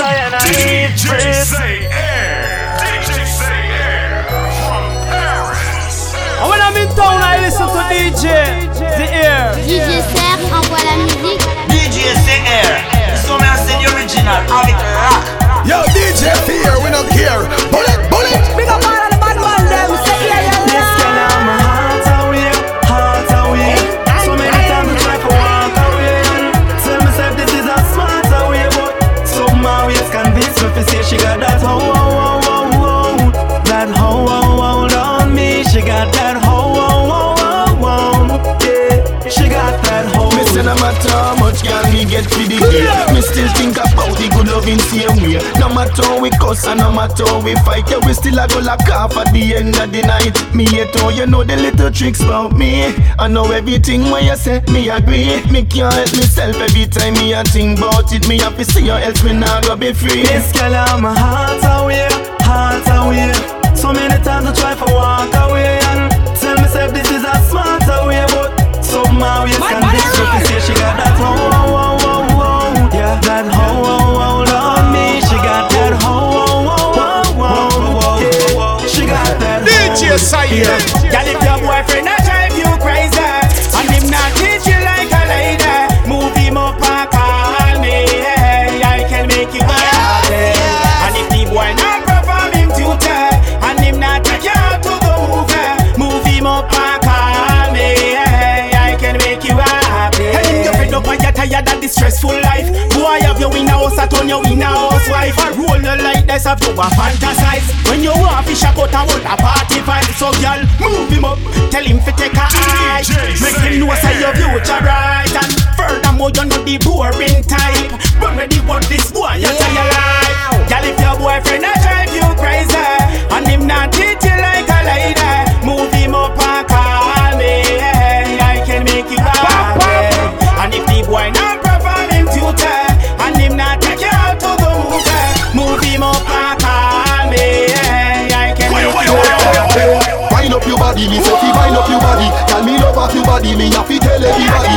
and I need praise. Get for the day Me still think about the good loving same way. No matter how we cuss and no matter how we fight Yeah, we still a go like half at the end of the night. Me hate how you know the little tricks about me. I know everything when you say, me agree. Me can't help myself every time me a think about it. Me have to see you else me not go be free. This girl on my heart away, heart away. So many times I try to walk away and tell myself this is a smarter way, but somehow it's My convinced me body to say she got that ho DJ C-Air Girl, if your boyfriend a drive you crazy. And him not treat you like a lady. Move him up and call me. I can make you happy. And if the boy not perform him duty And him not take you out to the movie Move him up and call me. I can make you happy. Tell him you're fed up and you're tired of this stressful life. Boy, have you in a house, I turn you in a housewife I roll you like this, have you a fantasize. When you want fish, I cut a whole a party vibe. So girl, move him up, tell him to take a hike Make him know say your future bright. And furthermore, you're not the boring type. Run ready what this boy, you tell your life. Girl, if your boyfriend a drive you crazy. And him not treat you like a lady. Move him up and call up your body, me say fi wind up your body Tell me love off your body, me have to tell everybody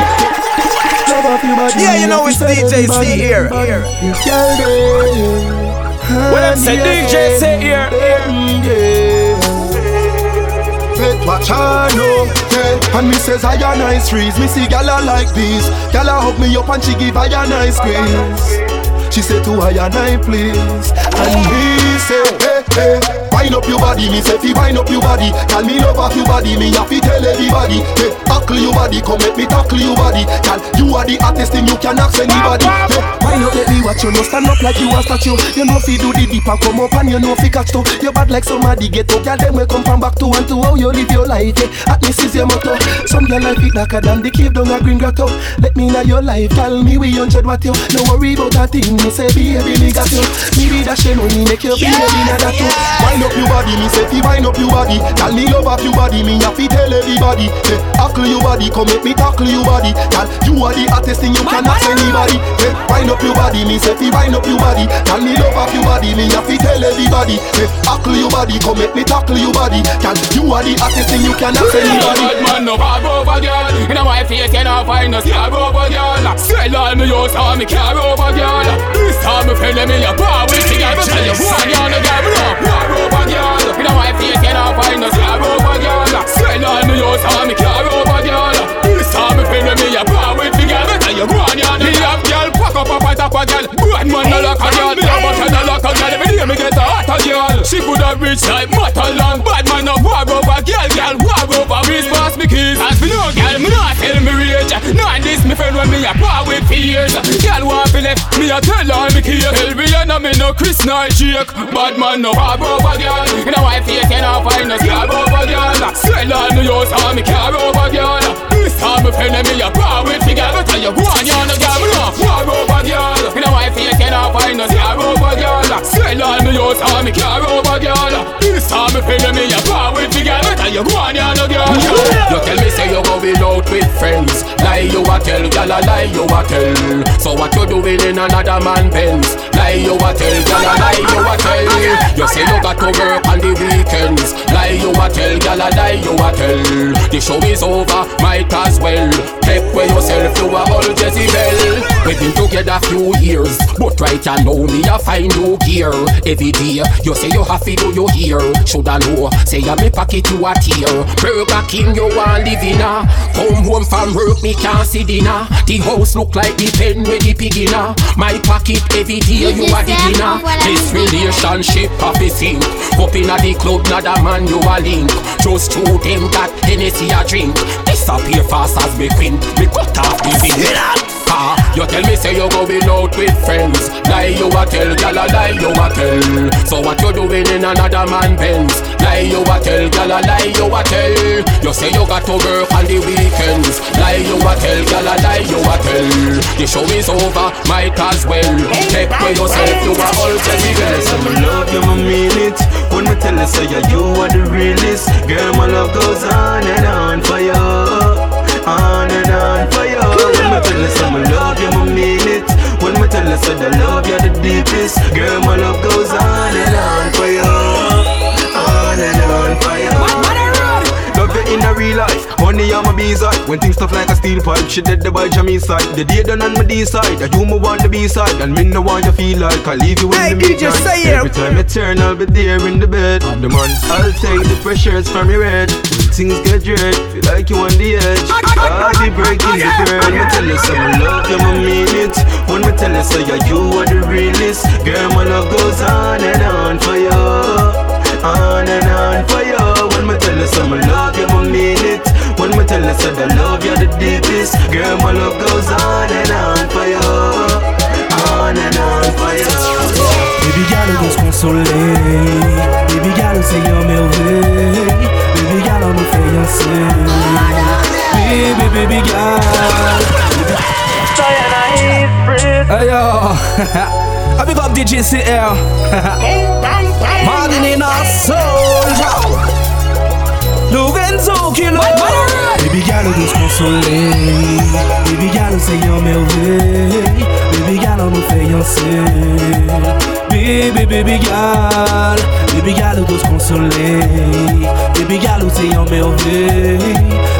Love off your body Yeah, you know it's DJ C-Air. When them say DJ C-Air, Let watch her know, yeah. And me says I a nice trees. Me see gyal like this. Gyal hug me up and she give I a nice squeeze. She say to I and I please. And me say, hey, hey. Wind up your body, me say fi wind up your body. Tell me love off your body, me have to tell everybody. Hey, tackle your body, come make me tackle your body. Girl, you are the hottest thing you can ask anybody. Hey, wind up, let me watch you. No stand up like you a statue. You know fi do the deep come up and you know fi catch too. You bad like somebody get up, girl. Them will come from back to and to how you live your life. Yeah. Hotness is your motto. Some girl like it darker than the cave down a green grotto. Let me know your life, tell me we hundred what you. No worry about that thing. Me say baby, me got you. Me be that shame money make you feel baby na that too. Wind up your body, me say fi wind up your body. Tell me love off your body, me have to tell everybody. Hey, tackle your body, come make me tackle your body. Girl, you are the hottest thing you can ask anybody. Hey, wind up your body, me say fi wind up your body. Tell me love off your body, me have to tell everybody. Hey, tackle your body, come make me tackle your body. Girl, you are the hottest thing you can ask anybody. Bad man no bad over girl In a my face you not find no scar over girl Sell all me house all me car over girl This time me friend me a bar with the girl Me tell you one no girl me no war over girl In a face you not find no scar over girl Sell all me house all me car over girl This time me friend me a bar with the girl Me tell you one girl Me have girl? Pack up up a top a girl. Bad man no lock a girl. Me have a girl no lock a girl? Every day me get a hotter girl. She could have rich like matter long. Bad left. Me a tell all me care me you know me no Chris nor Jake Bad man no war over girl. In a wife face you not find no scar over girl. Sell all me house all me car over girl. This time me friend me a part with the girl. Tell you go on you no girl me no war over girl. In a wife face you not find no scar over girl. Sell all me house all me car over girl Time me friend me a part with the girl tell you go on you no girl You tell me say you going out with friends Lie you a tell, girl a lie you a tell So what you doing in another man pens Lie you a tell, gal a lie you a tell. You say you got to work on the weekends. Lie you a tell, gal a lie you a tell. The show is over, might as well. Take away yourself to a old Jezebel. We've been together few years, but right you know me a find new gear. Every day you say you have to do your ear. Shoulda know, say ya me pocket you a tear. Burger King you want live in a. Come home from work me can't see dinner. The house look like the pen with the pig in a. My pocket every day you a the dinner. This relationship of the sink. Up inna the club, not a man you a link. Just two them got Hennessy a drink. Disappear fast as me queen. Me cut off the link. Ah, you tell me say you going out with friends. Lie you a tell, gal a lie you a tell. So what you doing in another man Benz? Lie you a tell, gal a lie you a tell. You say you got to work on the weekends. Lie you a tell, gal a lie you a tell. The show is over, might as well. Take for yourself, you a all Jezebel. Some love you, my mean it. When me tell you, say yeah, you are the realest. Girl, my love goes on and on for you, on and on for you. When me tell you, say me love you, my mean it. When me tell you, say the love you the deepest. Girl, my love goes on and on for you, on and on for you. Love you in a real life, money on my B-side When things tough like a steel pipe, she dead the boy Jamie side The day done on my D-side, that you me want the B-side And me no want you feel like I leave you in Hey, the midnight say it. Every time I turn, I'll be there in the bed The man, I'll take the pressures from your head things get dread, feel like you on the edge. I'll be breaking the girl, me tell you some love you, me mean it. When me tell you say yeah, you are the realest. Girl, my love goes on and on for you. On and on for you. When me tell you some love you, me mean it. When me tell you say the love you're the deepest. Girl, my love goes on and on for you. On and on for you. Baby doit se consoler Baby gal, c'est un merveille Baby gal, on nous fait danser Baby, baby gal Hey yo. I big up DJ CL Martin in our soul Lorenzo Kilo Baby gal, on doit se consoler Baby gal, c'est un merveille Baby gal, on nous fait danser Baby, baby gal Baby gal, on doit se consoler Baby gal, c'est un merveille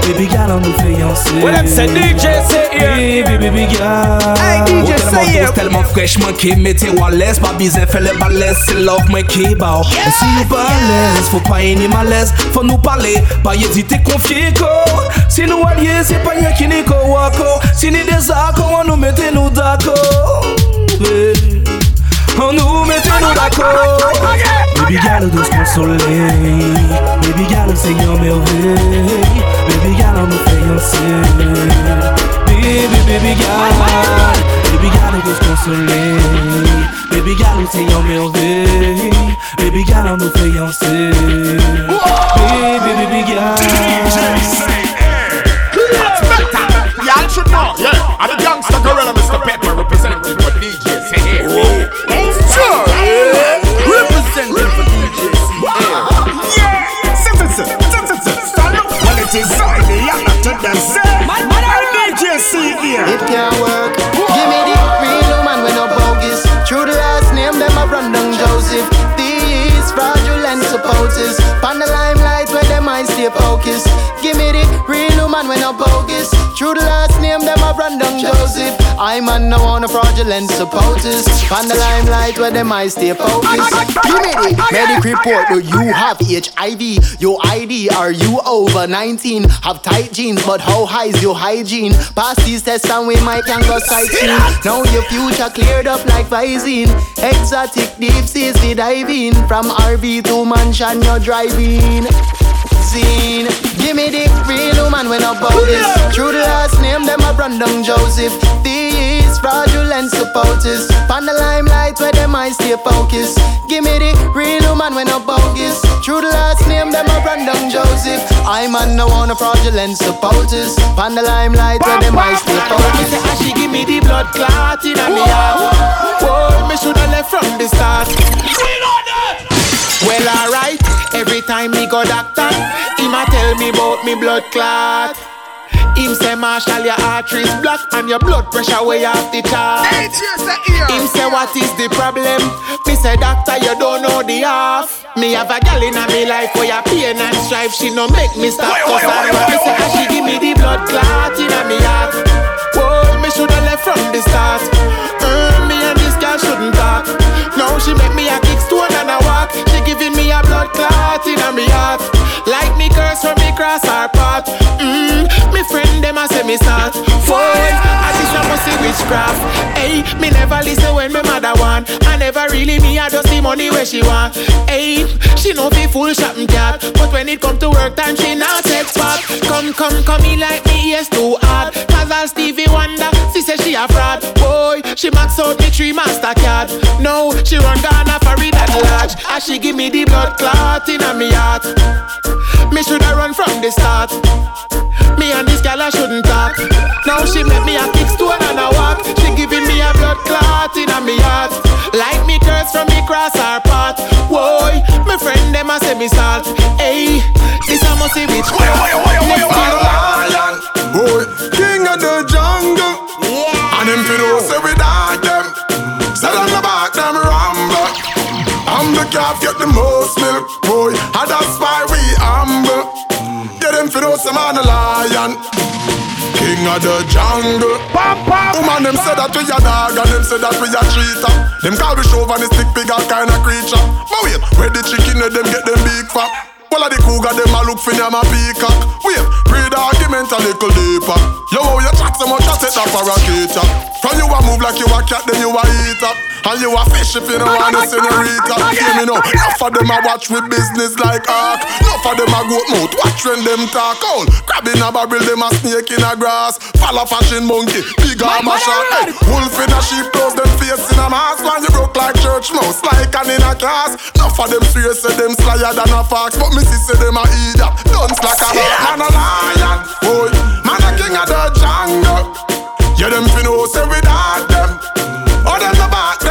Baby gal, on nous fait danser What them say, DJ, say here. Baby, baby gal Hey, DJ, Oh, say tellement here. douce, tellement fraîche, man qui mettez à l'aise Pas besoin faire les balaises, c'est love, moi qui bao Et si nous pas à l'aise, faut pas y ni malaise Faut nous parler, pas hésiter, confier quoi Si nous alliés, c'est pas rien qui n'est qu'au wako Si nous des accords, on nous mettez nous d'accord. Ouais. On nous mettez nous d'accord Baby gal, on doit se consoler Baby gal, c'est un merveille Baby gal, on nous fait danser Baby, baby gal Baby gal, on doit se consoler Baby gal, c'est un merveille Baby gal, on nous fait danser Baby, baby gal Y'all should know, yeah. I'm the gangster gorilla, Mr. Pepper, representing eyes stay focused. Give me the real man when no bogus. Through the last name, them a run down Joseph. I'm on no one fraudulent supporters. Pan the limelight where them eyes stay focused. Give me the medic report. Do you have HIV? Your ID? Are you over 19? Have tight jeans, but how high is your hygiene? Pass these tests and we might can go sightseeing. Now your future cleared up like Visine. Exotic deep seas we diving. From RV to mansion you're driving. Scene. Give me the real man when I bogus. Through the last name, them a run down Joseph. These fraudulent supporters. Pan the limelight where them eyes stay focused. Give me the real man when I bogus. Through the last name, them a run down Joseph. I'm on no one fraudulent supporters. Pan the limelight where them eyes stay focused. And ah, she give me the blood clot in me heart. Oh, me shoulda left from the start. Well, alright. Every time me go doctor, him a tell me about me blood clot. Him say Marshall, your arteries block and your blood pressure way off the chart. Him say what is the problem? Me say doctor, you don't know the half. Me have a gal in me life for your pain and strife. She no make me stop cause I Me say ah, she give me the blood clot in me heart. Whoa, me shoulda left from the start. Uh, me and this girl shouldn't talk. Now she make me a and a walk. She giving me a blood clot in me heart. Like me curse when me cross her path. Mm, me friend them a say me start. Boy, I just a see witchcraft. Hey, me never listen when me mother want. I never really me I just see money where she want. Hey, she know be full shopping cat, but when it come to work time she not take part. Come, come, come me like me yes too hard. Cause all Stevie Wonder, she say she a fraud. Boy, she max out me three master card. No, she run Ghana for it at large. As she give me the blood clot in a me heart. Me shoulda run from the start. Me and this gal I shouldn't talk. Now she make me a kick stone and a walk. She giving me a blood clot in a me heart. Like me curse from me cross her path. Whoa, my friend them a say me salt. Hey, this a must be rich. boy, king of the jungle. Yeah. I'm the calf get the most milk, boy. And that's why we humble. Yeah, them know say man a lion. King of the jungle. Woman, them say that we a dog and them say that we a cheater. Them call we chauvinistic figure kind of creature. But wait, where the chicken them get them big fat? Well, the cougar them a look for them a peacock. Wait, read the argument a little deeper. Yo, how you chat so much, I set up for a cater. From you a move like you a cat, then you a eat up. And you a fish if you don't want to senorita. Hear me now, enough of them a watch with business like ark. Enough of them a goat mouth, watch when them talk all. Crab in a barrel, them a snake in a grass. Follow fashion monkey, big arm a shot. Hey, wolf in a sheep clothes, them face in a mask. Man, you broke like church mouse, like an in a class. Enough of them serious, say them slyer than a fox. But me see say them a idiot, guns like a hawk. Man a lion, boy, man a king of the jungle. Yeah, them fi know say we them. Oh, them the back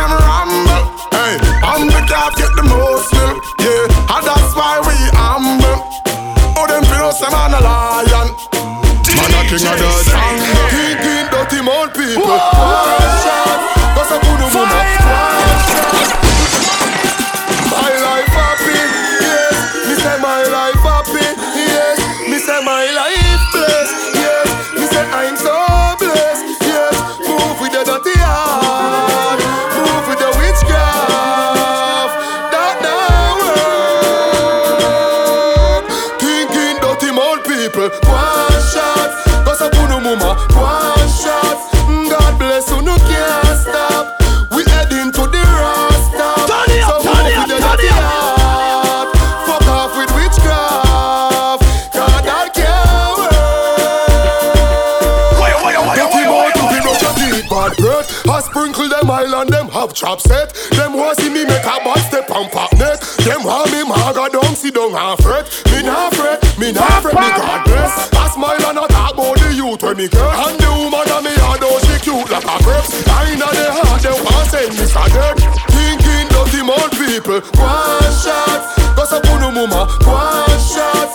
king of the jungle. King, king, dirty mouth people. Have chop set. Them want see me make a bad step and pop neck. Them want me maga down, sit down and fret. Me nah fret, me nah fret, me God bless. I smile and I talk about the youth when me get. And the woman that me had, oh she cute like a grapes. I inna the heart, them want send me dead. Thinking dirty mouth people, one shot. Cause I put no mama, one shot.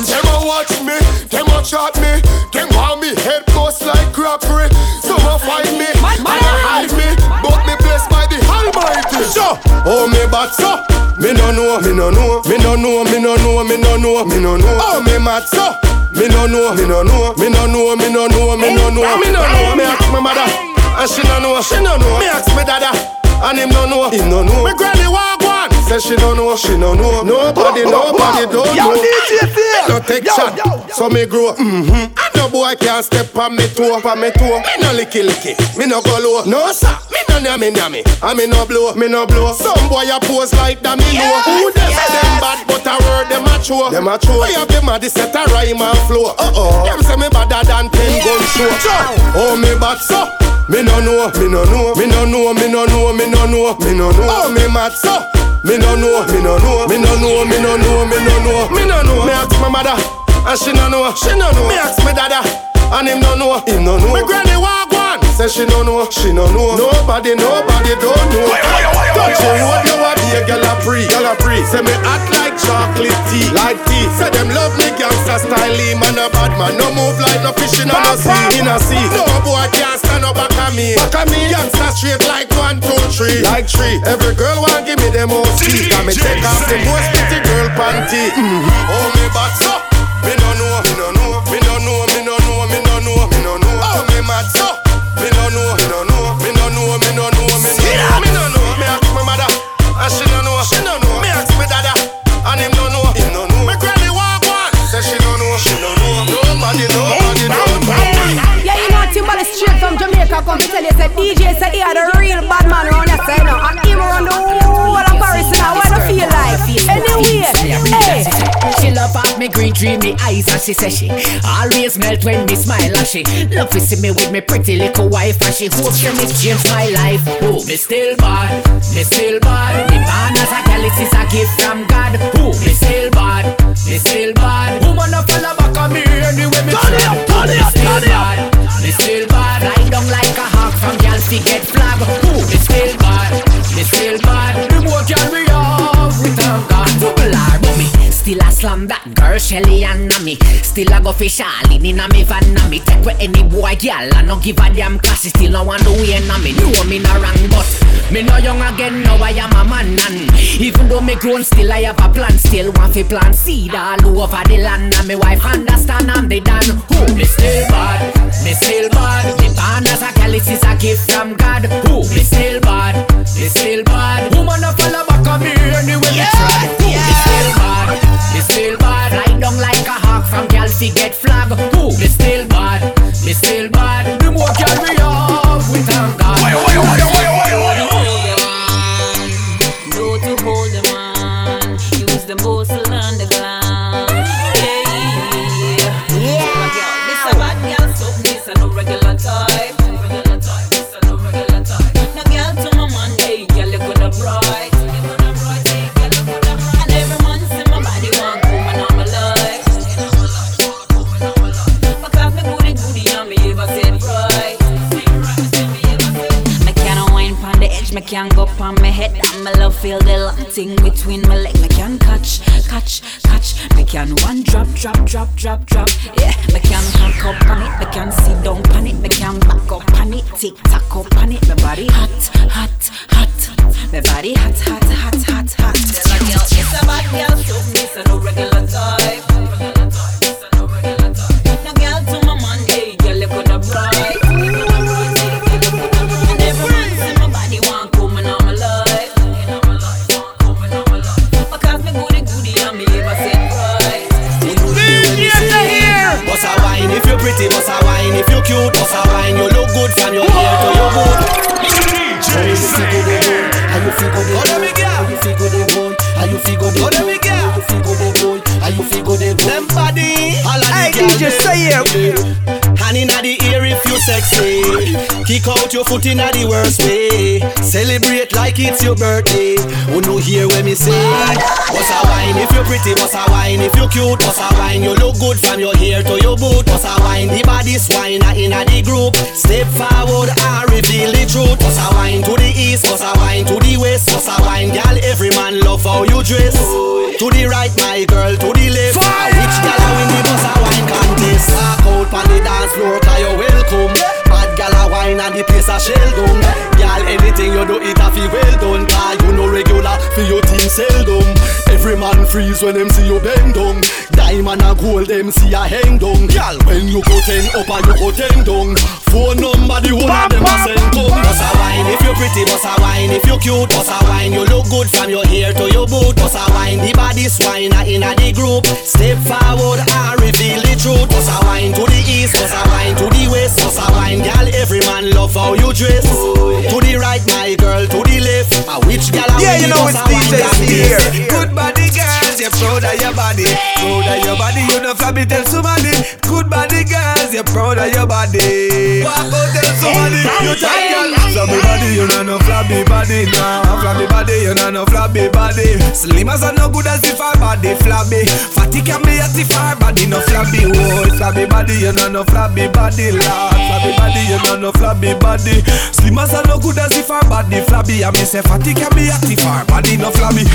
Them a watch me, them a chat me, them want me head close like crockery. Some a find me, and a hide me, but me blessed by the Almighty. So, oh me bad so. Me no know, me no know, me no know, me no know, me no know, me no know. Oh me mad so. Me no know, me no know, me no know, me no know, me no know, me no know. Me ask my mother, and she no know, she no know. Me ask my dada, and him no know, him no know. Me granny walk one, say she no know, she no know. Nobody, nobody don't Yo, know. DJ Phil. No take Yo, shot, yo, yo. so me grow. Mm-hmm. No boy can't step on me toe, on me toe. Me no licky licky, me no go low. No sir, me no nyami nyami, and me no blow, me no blow. Some boy a pose like that, me know. Who them say them bad, but I word them a true. Them a true. I have them a the set a rhyme and flow. Uh oh. Them say me better than ten gun show. Oh me bad so. Me no know, me no know, me no know, me no know, me no know, me no know. Oh me mad so. Me no know, me no know, me no know, me no know, me no know, me no know. Me ask my mother, and she no know, she no know. Me ask my dada, and him no know, him no know. Me granny walk one, say she no know, she no know. Nobody, nobody don't know. Touch the road, you a be a gyal a pre, gyal a pre. Say me act like chocolate tea, like tea. Say them love me gangsta style, man a bad man. No move like no fish in a no sea, in a sea. No boy can't stand up back at me, back at me. Gangsta straight like one, two, three, like three. Every girl want give me them tea. Got me take off the most pretty girl panty. Mm-hmm. Oh me me no know, me no know, me no know, me no know, me no know, me no know. Oh me mad so, me no know, me no know, me no know, me no know, me no know, me no know. Me ask my mother, and she no know, she no know. Me ask my dada, and him no know, him no know. Me granny walk one, say she no know, she no know. Nobody, nobody, nobody. Yeah, you know Timberlake straight from Jamaica come to tell you say DJ say he are the real bad man around that side now And him around the whole of Paris now What do feel like? Anyway, hey She love off me green tree, me eyes and she say she Always melt when me smile and she Love to see me with me pretty little wife And she hopes she me change my life. Oh, me still bad, me still bad. Me born as a girl, it is a gift from God. Oh, me still bad, me still bad. Woman a follow back on me anyway me Turn it up, turn it up, turn it up. me still bad Lie down like a hawk from girl fi get flag Oh, me still bad, me still bad Still a slam that girl Shelly and me. Still a go fish all in inna me van na me. Take with any boy girl I no give a damn cause she still no want to win na me. Know me no wrong but me no young again. Now I am a man and Even though me grown still I have a plan. Still want fi plant seed all over the land. And me wife understand I'm the dan Who? Me still bad, me still bad. Me born as a girl it is a gift from God. Who? Me still inna the worst way. Celebrate like it's your birthday. Who no hear when me say? Boss a wine if you're pretty, boss a wine if you're cute, boss a wine you look good from your hair to your boot. Boss a wine the body swine inna the group. Step forward and reveal the truth. Boss a wine to the east, boss a wine to the west, boss a wine, girl. Every man love how you dress. To the right, my girl, to the left. Which girl win the boss a wine contest? Walk out pon the dance floor, cause you welcome. Gal a wine and the place a shell down. Girl, anything you do, it a feel well done. Cause you no regular, for your team seldom. Every man freeze when them see you bend down. Diamond and gold, them see a hang down. Girl, when you go ten up and you go ten down. Phone number, the whole of them a send come. Boss a wine if you pretty, boss a wine if you cute. Boss a wine, you look good from your hair to your boot. Boss a wine, the body swine a inna the group. Step forward and reveal how you dress. To the right, my girl, to the left. A which girl a Yeah, you know it's DJ here. Good body girls, you're proud of your body. Proud of your body, you know flabby tell somebody. Good body girls, you're proud of your body. Walk out tell somebody, you tight girl. Flabby body, you know no flabby body now. Flabby body, you know no flabby body. Slim as a no good as if our body flabby. Fatty can be as if our body no flabby. Oh, flabby body, you know no flabby body, lad. Flabby body, you know no flabby body. Slim as a no good as if our body flabby. I me say fatty can be as if our body no flabby.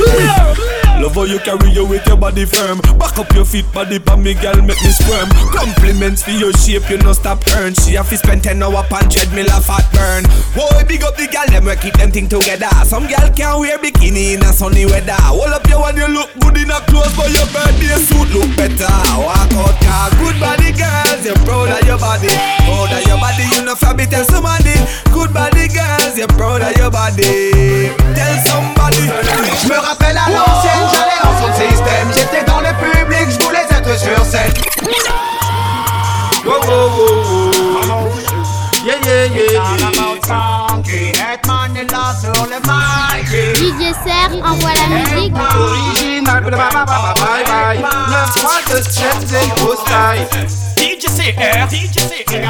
Love how you carry you with your body firm. Back up your feet, body pa me girl, make me squirm. Compliments for your shape, you no stop earn. She have to spend ten hour pan treadmill a fat burn. Boy, big up the girl, them we keep them thing together. Some girl can't wear bikini in a sunny weather. Hold up your one, you look good in a clothes, but your birthday suit look better. Walk out, car, good body girls, you're proud of your body. Proud of your body, you know flabby, tell somebody. Good body girls, you're proud of your body. Tell somebody. Je me rappelle à l'ancienne, j'allais en son système. J'étais dans le public, je voulais être sur scène. Wow, wow, wow. Yeah, yeah, yeah, yeah. sur le mic. DJ Serre envoie la musique. Original, bye bye bye mois de jet, c'est beau style. DJ CR, DJ CR.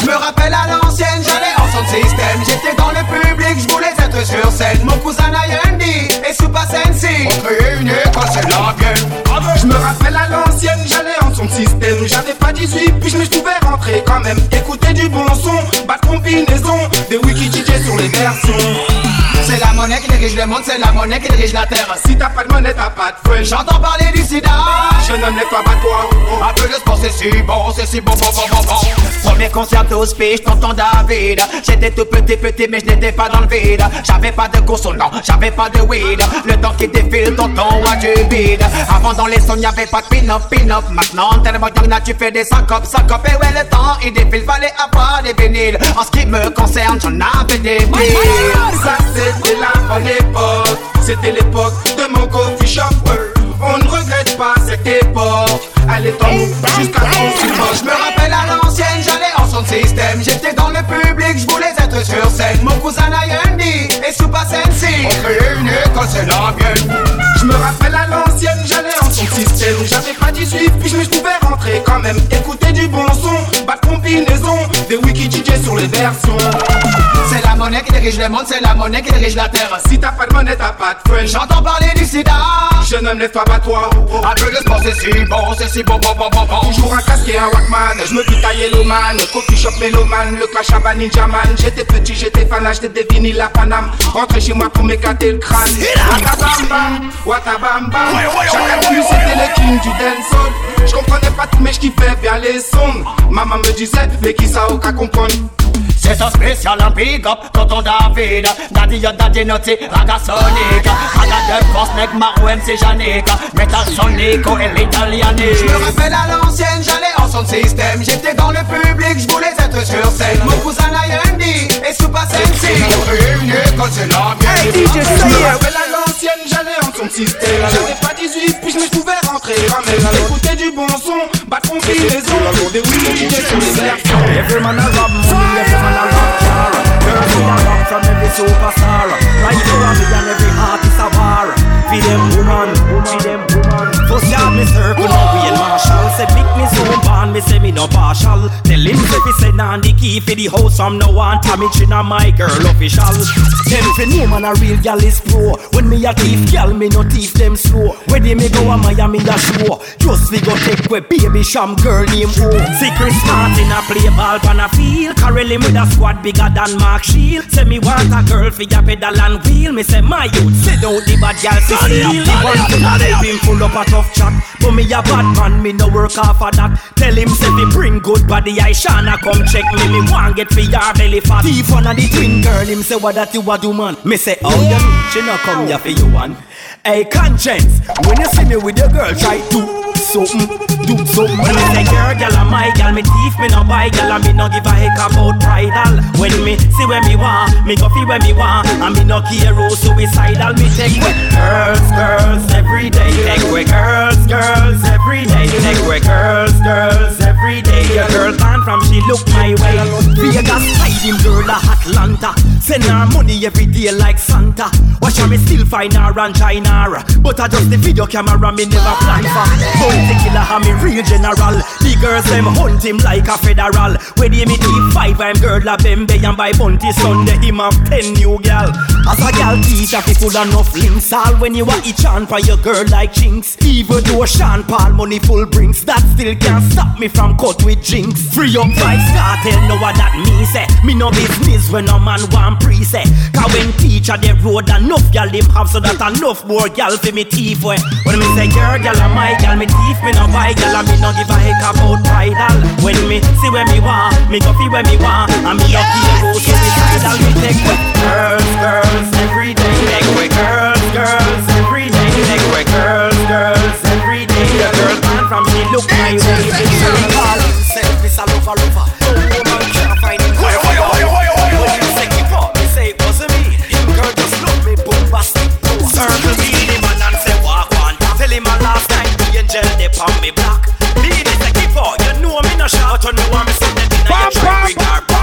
Je me rappelle à l'ancienne, j'allais en son système. J'étais dans le public, je voulais être sur scène. Mon cousin Nayandi et Super Sensi ont créé une école, c'est la mienne. Je me rappelle à l'ancienne, j'allais en son système. J'avais pas 18, puis je me pouvais rentrer quand même. Écouter du bon son, bas de combinaison, des wiki DJ sur les versions. C'est la monnaie qui dirige le monde, c'est la monnaie qui dirige la terre. Si t'as pas de monnaie, t'as pas de fun. J'entends parler du sida. Je nomme les toi, pas toi. Un peu de sport, c'est si bon, c'est si bon, bon, bon, bon, bon. Premier concert au speech, tonton David. J'étais tout petit, petit, mais je n'étais pas dans le vide. J'avais pas de non, j'avais pas de weed. Le temps qui défile, tonton a du vide. Avant dans les sons, y'avait pas de pin-up, pin-up. Maintenant, tellement young, là, tu fais des syncopes, syncopes. Et ouais, le temps, il défile, fallait avoir des vinyles. En ce qui me concerne, j'en avais des piles. Ça, c'était la bonne époque. C'était l'époque de mon coffee shop. On ne regrette pas cette époque. Elle est en nous jusqu'à son support. Je me rappelle à l'ancienne, j'allais J'étais dans le public, je voulais être sur scène. Mon cousin Nayandi et Super Sensi ont créé une école, c'est la mienne. Je me rappelle à l'ancienne, j'allais en son système. J'avais pas 18, puis je me pouvais rentrer quand même. Écouter du bon son, bas de combinaison, des wiki DJ sur les versions. C'est la monnaie qui dirige le monde, c'est la monnaie qui dirige la terre. Si t'as pas de monnaie, t'as pas de. J'entends parler du sida. Je nomme les toi, pas toi. Un peu de sport, c'est si bon, c'est si bon, bon, bon, bon, bon. Toujours un casque et un Walkman. Je me pique à Yellowman, coffee shop Meloman, le clash à Ninja Man. J'étais petit, j'étais fan, j'étais des à Paname. Rentrer chez moi pour m'éclater le crâne. Watabamba, watabamba. Chacun plus c'était le king du dancehall. Je comprenais pas tout, mais je kiffais bien les sons. Maman me disait, mais qui ça au cas comprendre. C'est un spécial un big up, tonton David. Daddy yo daddy naughty, raga sonic Raga de force, nec Maro MC Janik Metal sonico et l'italianique Je me rappelle à l'ancienne, j'allais en son système. J'étais dans le public, je voulais être sur scène. Mon cousin Nayandi et Super Sensi Une école, c'est la mienne. Je me rappelle à l'ancienne, j'allais en son système. J'avais pas 18, puis je me pouvais rentrer quand même Écouter du bon son, battre combinaison Des wiki DJ sur les versions Every man a rob money, every man a rob car. Girls we a rob from every superstar. Right around me and every artist a war. Feed them woman, feed them First yard me circle, we in Marshall. Say pick me so born, me say me no partial. Tell him say fi send on the key for the house from no one. Tommy Chin and my girl official. Them fi know man a real gal is pro When me a thief gal, me no thief them slow. Where they me go a Miami a show. Just fi go take we baby sham girl name O Secret start in a play ball pan a field. Carry him with a squad bigger than Mark Shield. Say me want a girl fi a pedal and wheel. Me say my youth, sit out the bad gal fi steal The one thing I help him full up a tough chat. But me a bad man, me no work off of that. Tell him say fi bring good body I shana. Come check me Me want get fi your belly fat. Thief one of the twin girl Him say what that you a do man? Me say oh you know she no come here for you one Hey conscience When you see me with your girl try to something, do something. When me say girl, girl, I'm my girl, me thief, me no buy, girl, and me no give a heck about bridal. When me see where me want, me go feel where me want, and me no care who suicidal. Me take with girls, girls every day, take with girls, girls every day, take with girls, girls every day. Your girl gone from she look my way. Vegas hiding girl a Atlanta, Send her money every day like Santa. Watch her me still find her and join her. But I just the video camera me never plan for. Bounty killer have me real general. The girls them hunt him like a federal. When they me deep five, I'm girl a bembe and by Bounty Sunday him have ten new gal. As a gal teacher, people enough links. All when you are each on for your girl like chinks. Even though Sean Paul money full brings, that still can't stop me from cut with jinx. Free up Vybz Kartel, know what that means. Eh? Me no business when no man want pre say. Cause when teacher they road enough gal him have so that enough more gal for me teeth way. When me say girl gal a my gal me teeth me no buy gal and me no give a heck about bridal. When me see where me want, me go feel where me want, and me lucky to go so me tidal me take with girls, girls every day. Take with girls, girls every day. Take with girls, girls every day. The girl man from she look my way. It's himself is a lover lover. No woman can't find him. Why, why? When you say keep up, me say it wasn't me. Him girl just look me bombastic. Circle me the man and say walk on. Tell him a last night the angel they on me black. Me they say keep up, you know me no shout, you know I'm sitting in a try bring her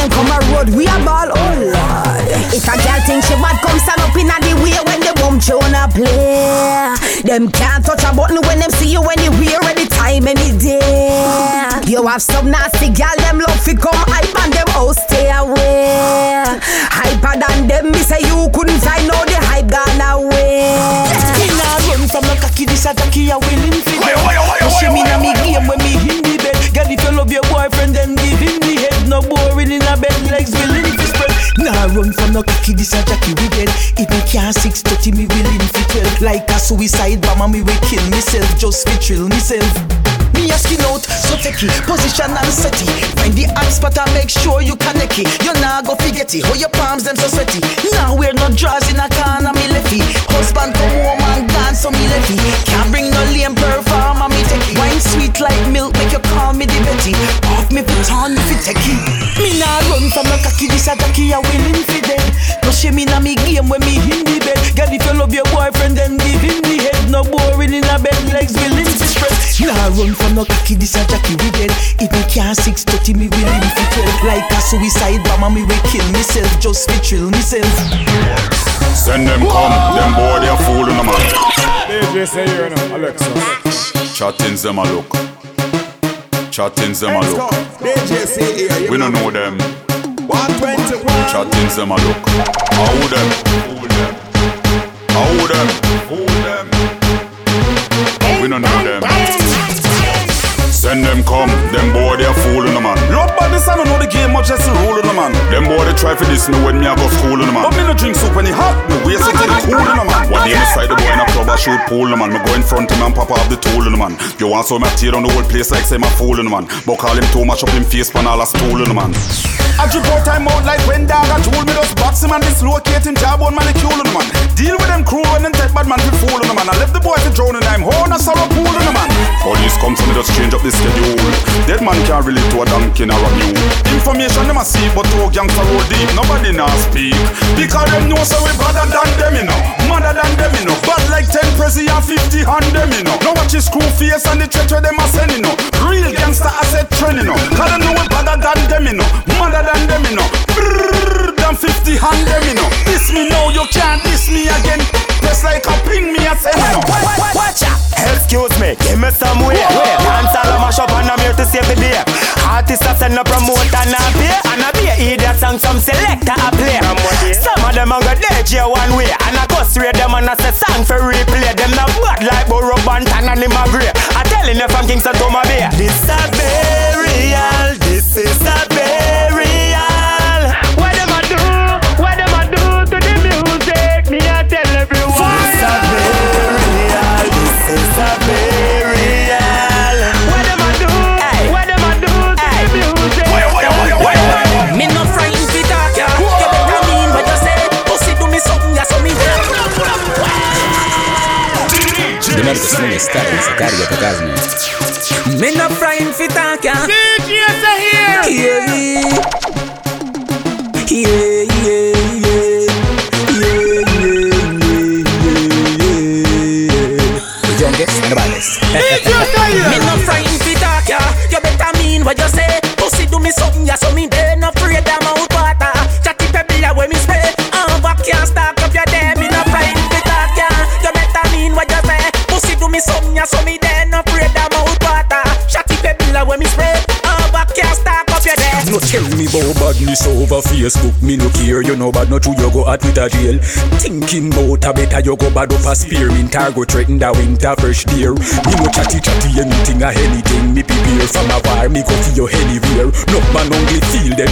them come a road, we a ball, oh lord. If a girl think she bad, come stand up inna the way when the boom tune a play. Them can't touch a button when them see you anywhere, any time, any day. You have some nasty gal, them love fi come hype and them oh stay away. Hyper than them, me say you couldn't find out the hype gone away. Me nah run from no cocky, this a jockey a willing fi Why, why, why, No why, shame why, inna me why, game when me in the bed Girl if you love your boyfriend then give him Nah run from no cocky, this a we dead If me can't six thirty, me willing fi twelve Like a suicide bomber, me will kill myself Just fi thrill myself me a skin out, so take it, position and set it. Find the hot spot and make sure you connect it. You nah go forget it, how your palms them so sweaty. Now wear no drawers in a corner, me lefty. Husband come home and gone, so me lefty. Can't bring no lame performer, me take it. Wine sweet like milk, make you call me the Betty. Off me put on if it take it. Me nah run from no cocky, this a jockey, a willing fi dead. No shame inna me game when me in the bed. Girl, if you love your boyfriend, then give him the head. No boring in a bed, legs willing to spread. Nah run from no cocky, this a jockey we dead. If me can't six thirty, me willing fi twelve. Like a suicide bomber, me will kill myself just fi thrill myself. Send them come, them boy they a fool in the man. DJ C-Air now, Alexa. Chatting them a look. Chatting them a Let's look. DJ C-Air. We don't know. know them. 121. Chattings them a look. How them? Fool them. How them? Fool them. We don't know them. Send them come, them boy they a fool in the man. This I don't know the game much as the rule in the man. Them boy they try for this me when me I go school in the man. But me no drink soup when it hot, me waste it till it cool in the man. One day beside the boy in a club I shoot pool in the man. Me go in front of him and pop off the tool in the man. You want so me tear down the whole place like say my fool in the man. But call him too much up him face pan all a stool in the man. I drip out time out like when dog a tool me just box him and dislocate him job on molecule in the man. Deal with them crew and then take bad man to fool in the man. I left the boy to drown in I'm horn oh, a sorrow pool in the man. Police come so me just change up the schedule. Dead man can't relate to a donkey nor a. Information them a see but two gangster roll deep. Nobody now speak because them know so we better than them you know. Mother than them you know. Bad like 10 prezi and 50 hand them you know. Now watch his screw face and the threat where them a send you know. Real gangster asset trend you know. Cause them know we better than them you know. Mother than them you know. Brrrr, them 50 hand them you know. This me know you can't diss me again. Just like a ping me a send you know. Watch out! Excuse me, give me some way. Dance all a mash up and I'm here to save the day. Artists a send a promote and a pay. And a be a idiot song some selector a play. Some of them a go DJ one way. And I go straight them and I say song for replay. Them not bad like Burro Banton and grey. I telling you from Kingston to my Bay. This a Style, essa carga pra casa, né? Me no frying fitaca. DJ essa here. Yeah, yeah, yeah, yeah, yeah, yeah, yeah. Junkies and Rivals. DJ essa here. Me no frying fitaca. You better mean what you say. Pussy do me something, yeah, so Facebook, me no care. You know bad, no true, you go out with a jail. Thinking about a better, you go bad up a spearmint, or go threaten the winter fresh deer. Me no chatty chatty anything or anything. Me prepare from a war, me go for your anywhere.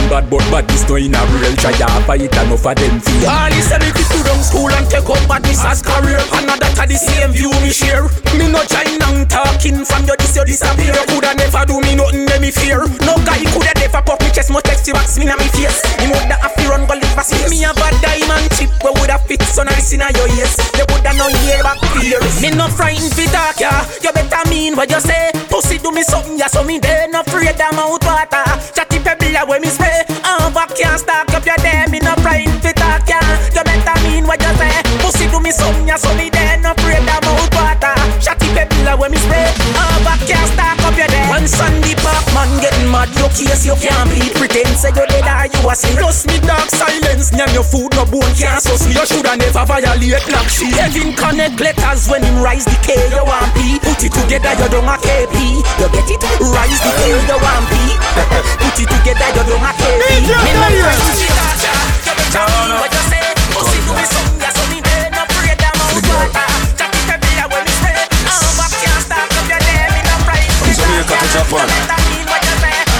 Bad, but badness no in a real try to fight enough of them feel. All this me fit to down school and take up badness as career And that a the same view me share. Me no join down talking from your this you disappear. Coulda never do me nothing let me fear. No guy coulda never pop me chest, mo text you box me na me face. Me woulda have to run go live a space. Me have a diamond chip we woulda fit so now listen a your ears. You woulda no hear back fears Me no frightened fi talk ya You better mean what you say. Pussy do me something ya so me dey no afraid of mouth water. Chatty pebble ya when me spray Oh, Over can't stack up your day? Me no frightened fi talk ya You better mean what you say. Pussy do me something ya so me dey no afraid of water Chatty pebble ya when me spray. Over can't stack up your day When Sandy Park man getting mad. Your case you can't beat. Pretend say you dead or you a sin Plus me dark silence. Nyam your food no bone can't so You shoulda never violate black sheep. Kevin connect letters when him rise the K. You want P? Put it together you don't a KP You get it? Rise the K you want P? Put it together you don't a KP Me no friends with that ya. You better mean what you say. Pussy do me something ya so me dey no afraid of mouth water can't stop up your day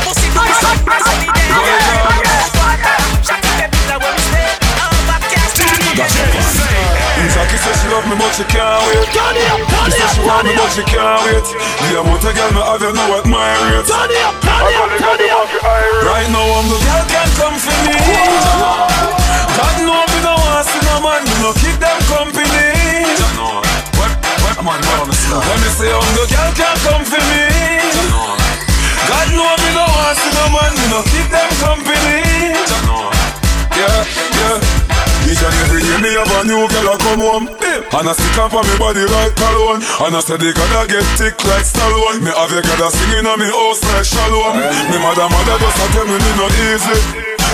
Jackie says she love me but she can't wait. Turn it up, turn She it says she up, want turn me it but up. she can't wait. The amount of girl me have you know at my rate. Turn it up, turn it up, turn it up. Right now I'm the girl can come for me. God know me no want see no man. Me no keep them company What, what, man, Let me say I'm the girl can come for me. God know me no want see no man Me no keep them company. Yeah, yeah each and every day me have a new girl a come home. Eh, and I stick up on me body like cologne And I say they gotta get thick like Stallone. Me have a gotta singing on me house like Shalom. Me mother mother just a tell me me not easy.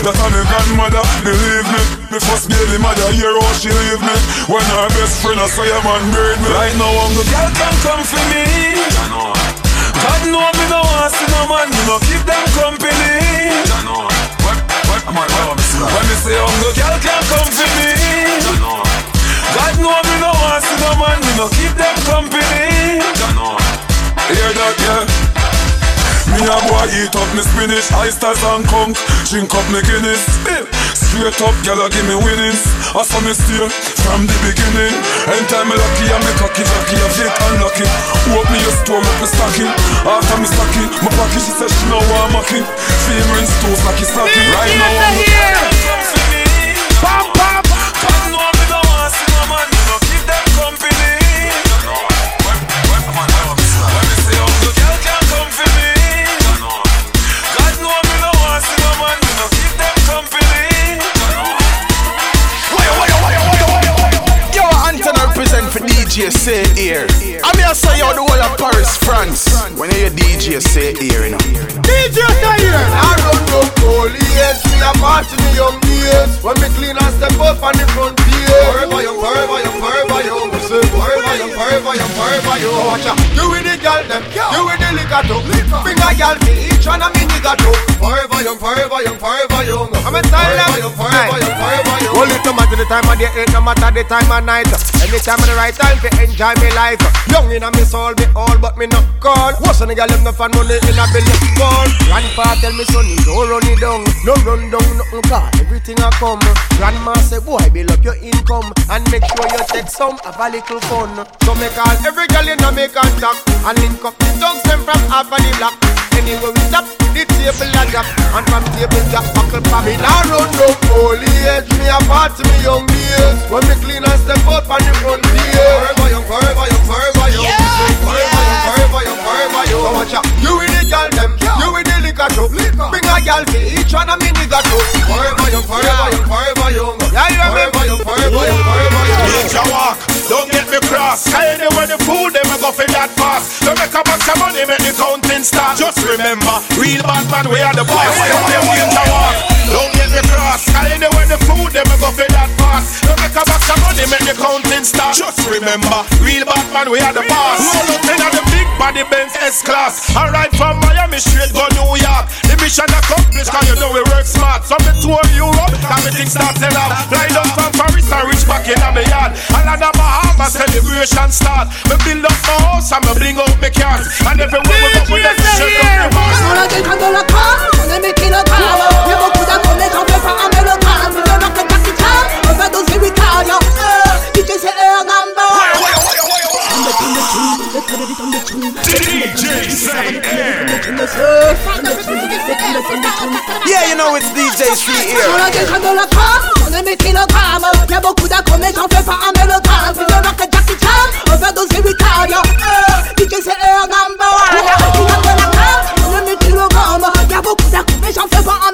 That a me grandmother, believe me. Me first baby mother hear how she leave me. When her best friend a say a man buried me. Right now I'm the girl can come for me. God know me no want see no man. Me no keep them company When me say I'm girl can't come for me. God know me no want see no man Me no keep them company. Hear that, yeah. Me a boy Heat up me spinach, oysters and conch Drink up me Guinness. Straight up, gyal give me winnings. I saw me steer from the beginning. Anytime me lucky, I'm me cocky jockey I fake unlucky Hope me your store, make me stock it. After me stock it, my pocket she said she know why I'm mocking toes like it's stocking Right now the time of the eight, no matter the time of night. Anytime at the right time to enjoy me life. Young in a me soul, me all, but me not call. What's a nigga left no fan money in a billion ball. Grandpa tell me son, don't run it down, no run down nothing car. Everything I come. Grandma say, boy, build up your income and make sure you take some have a little fun. So me call every girl in a me contact and link up the dogs them from half of the block. Anyway we stop, the table a drop and from table drop buckle pop. Me now run no foliage, me a party me young days. When me clean and step up on the front man, we are the boss. Ninja walk, don't get me cross. I Anywhere the food, them go for that fast. Don't make a bunch of money, make the counting start. Just remember, real bad man, we are the boss. Roll up in the big body Benz S class. Alright from Miami straight go New York. The mission accomplished, cause you know we work smart. So me tour Europe, everything starts to laugh. Fly down from Paris and reach back in my yard. And on the Bahamas celebration start. Me build up my house and me bring out my cars. And everywhere we go, we let the shit up. The On a quelqu'un de la carte, on est mes kilogrammes Y'a beaucoup d'abonnés, j'en fais pas un mélodrame Si je marque Jackie Chan, on va doser Ricardo DJ c'est un number DJ say Yeah, you know it's DJ C On a here. Beaucoup d'accomés, j'en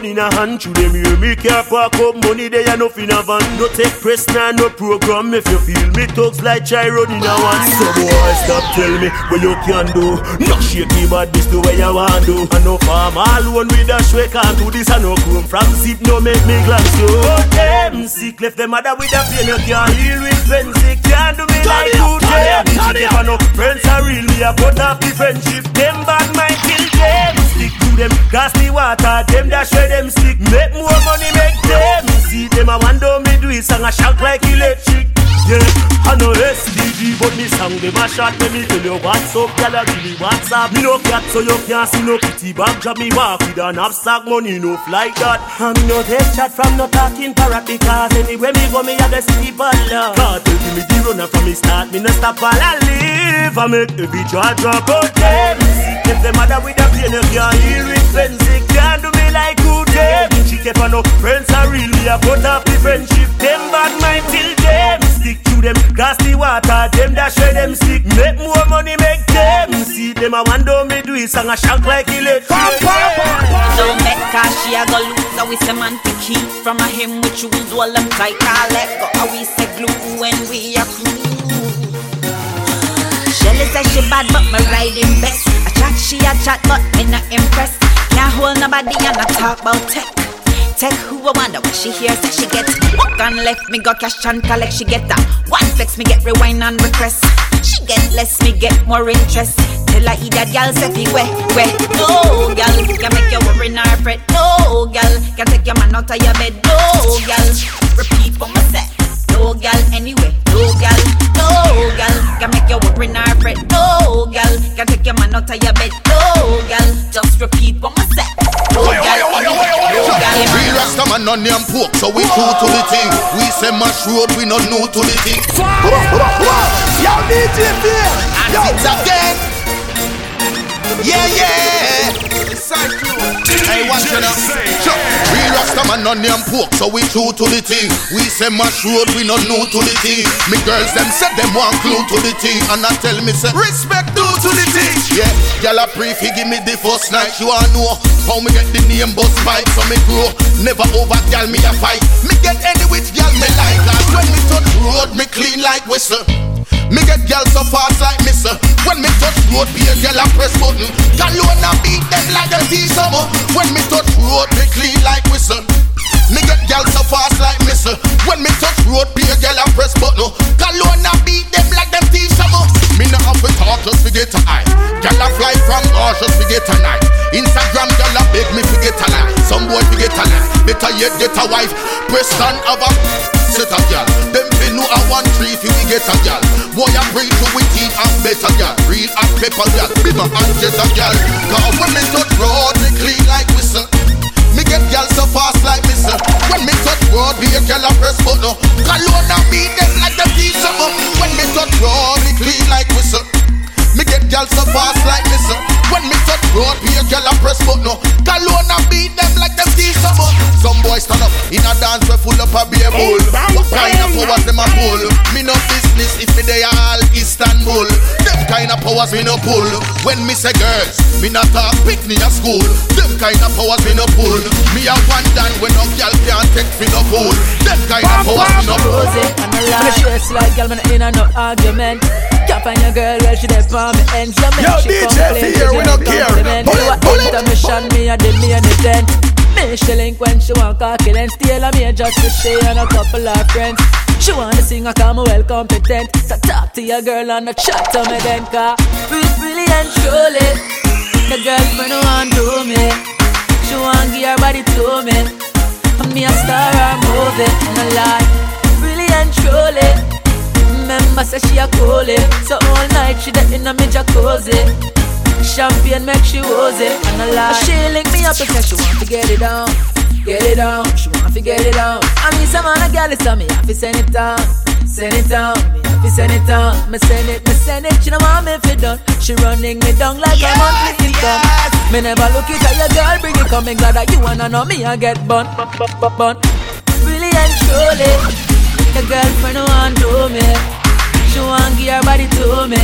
gun in a hand To them hear me care park up money They a nothing a van No take press nah no program. If you feel me talks like chai running a one So boy stop tell me what you can do. No shake me but this the way you want do I no farm alone with a shwe Can't do this. I no chrome from zip No make me glance you. Oh them sick Left them mother with a pain. You can't heal with fancy Can't do me like you them If I no friends are real Me a put up the friendship. Them bad mind kill them. to them. Gas the water Them dash where them stick. Make more money make them. See them I wonder me do it. Song I shout like electric Yeah, I know STD, but me song them a shot. Let me tell you what's up, gyal. a Give me what's up. Me no cat, so you can't see no kitty bag. Job me walk with a knapsack, money enough like that. And me no take chat from no talking parrot because anywhere me go, me a the people love. Cartel give me the runner from me start. Me no stop while I live. I make every jaw drop out them. If the mother with a pain, you can't heal it. Frenzy can't do me like who them. She kept on no friends are really Me a put up the friendship. Them bad mind till them stick to them. Gas the water, them that share them stick. Make more money, make them see them. I wonder me do it, song a shock like electric. Don't make her she a go lose a we say man to keep from a him we choose all them tight I let go a we say glue when we a crew Shelly say she bad but me riding best A chat she a chat but me not impressed Can't hold nobody and I talk about tech. Tech who I wonder what she hears that she get Walk on left me got cash and collect she get that. One flex me get rewind and request She get less me get more interest. Tell her eat that gal say fi weh weh. No gal can make you worry nor fret. No gal can take your man out of your bed. No gal repeat what me say No gal anyway. No gal No gal can make you worry nor fret. No gal can take your man out of your bed. No gal just repeat what me say No gal anyway. No gal We rasta man on name pork, so we true to the thing. We say mash road, we not new to the thing. Yo, DJ Fear, yo, it's again. Yeah, yeah. Hey, watch you now. Sure. We rasta man on name pork, so we true to the thing. We say mash road, we not new to the thing. Me girls them said them want clue to the thing, and I tell me say respect due to the thing. Yeah, gyal a pray fi give me the first night. You wanna know how me get the name bust pipe, so me grow. Never over gyal me a fight. Me get any which gyal me like. And when me touch road, me clean like whistle. Me get gyal so fast like missile. When me touch road, be a gyal a press button. Galone a beat them like a tea summer. When me touch road, me clean like whistle. Me get gyal so fast like missile. When me touch road, be a gyal a press button. Oh. Galone a beat them like them tea summer. Me not have to talk just to get eye. Gyal a fly from just to get a night. Instagram gyal a beg me to get a lie. Some boy to get a lie. Better yet get a wife. Preston have a set a gyal. Them fi know a one tree fi we get a gyal. Boy I pray to we team and better gyal. Real hot pepper gyal. My and a gyal. Cause when me touch road, me clean like whistle. Me get gyal so fast like missile. When me touch road, be a gyal a press button. Cologne and beat them like teeth summer. When me touch road, me clean like whistle. Me get gyal so fast like missile. Uh. When me touch road, be a gyal a press button. Uh. Cologne and beat them like them teeth summer. Some boys stand up in a dance we full up a beer bowl. What kind of powers them a pull? Me no business if me they all Istanbul. Them kind of powers me no pull. When me say girls, me not talk pick me a school. Them kind of powers me no pull. Me a one dan when no girl can't take me no fool. Them kind of powers me no pull. Rose and a lie. She dress like girl, me not in a no argument. Can't find your girl, well she there for me ends. Yo, she DJ she we don't care. compliment. Pull You it, a pull it. intermission, me a the me and the ten. Me she link when she want cocky, then steal a me just to she and a couple of friends. She wanna sing, I call me well competent. So talk to your girl and a chat to me then, car. Really, really and truly, the girlfriend want do me. She want give her body to me. And me a star her movie, no lie. Really and truly. Remember say she a coolie So all night she there in a me jacuzzi Champagne make she woozy. And a lie. She link me up because she want to get it down Get it down, she want to get it down. I mean some a girl is me I to send it down Send it down, me have to send it down. Me send it, me send it, she don't want me fi done. She running me down like a monthly income Me never look it at your girl, bring it come Me glad that you wanna know me I get bun, bun, bun, bun. Really and truly The girlfriend want do me She want give her body to me.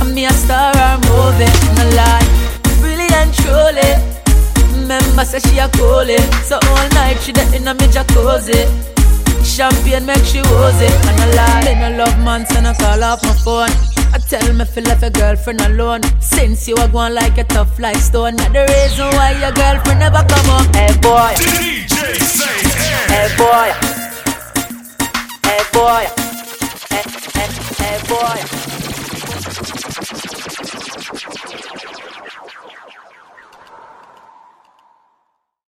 And me a star her movie No lie Really and truly. Remember say she a coolie So all night she there in a me jacuzzi. Champagne make she woozy. And I lie Me no love man so no call off my phone. I tell me feel left your girlfriend alone. Since you are going like a tough like stone. Not the reason why your girlfriend never come home Hey boy. DJ say Hey. Boy Hey boy. Hey, hey, hey boy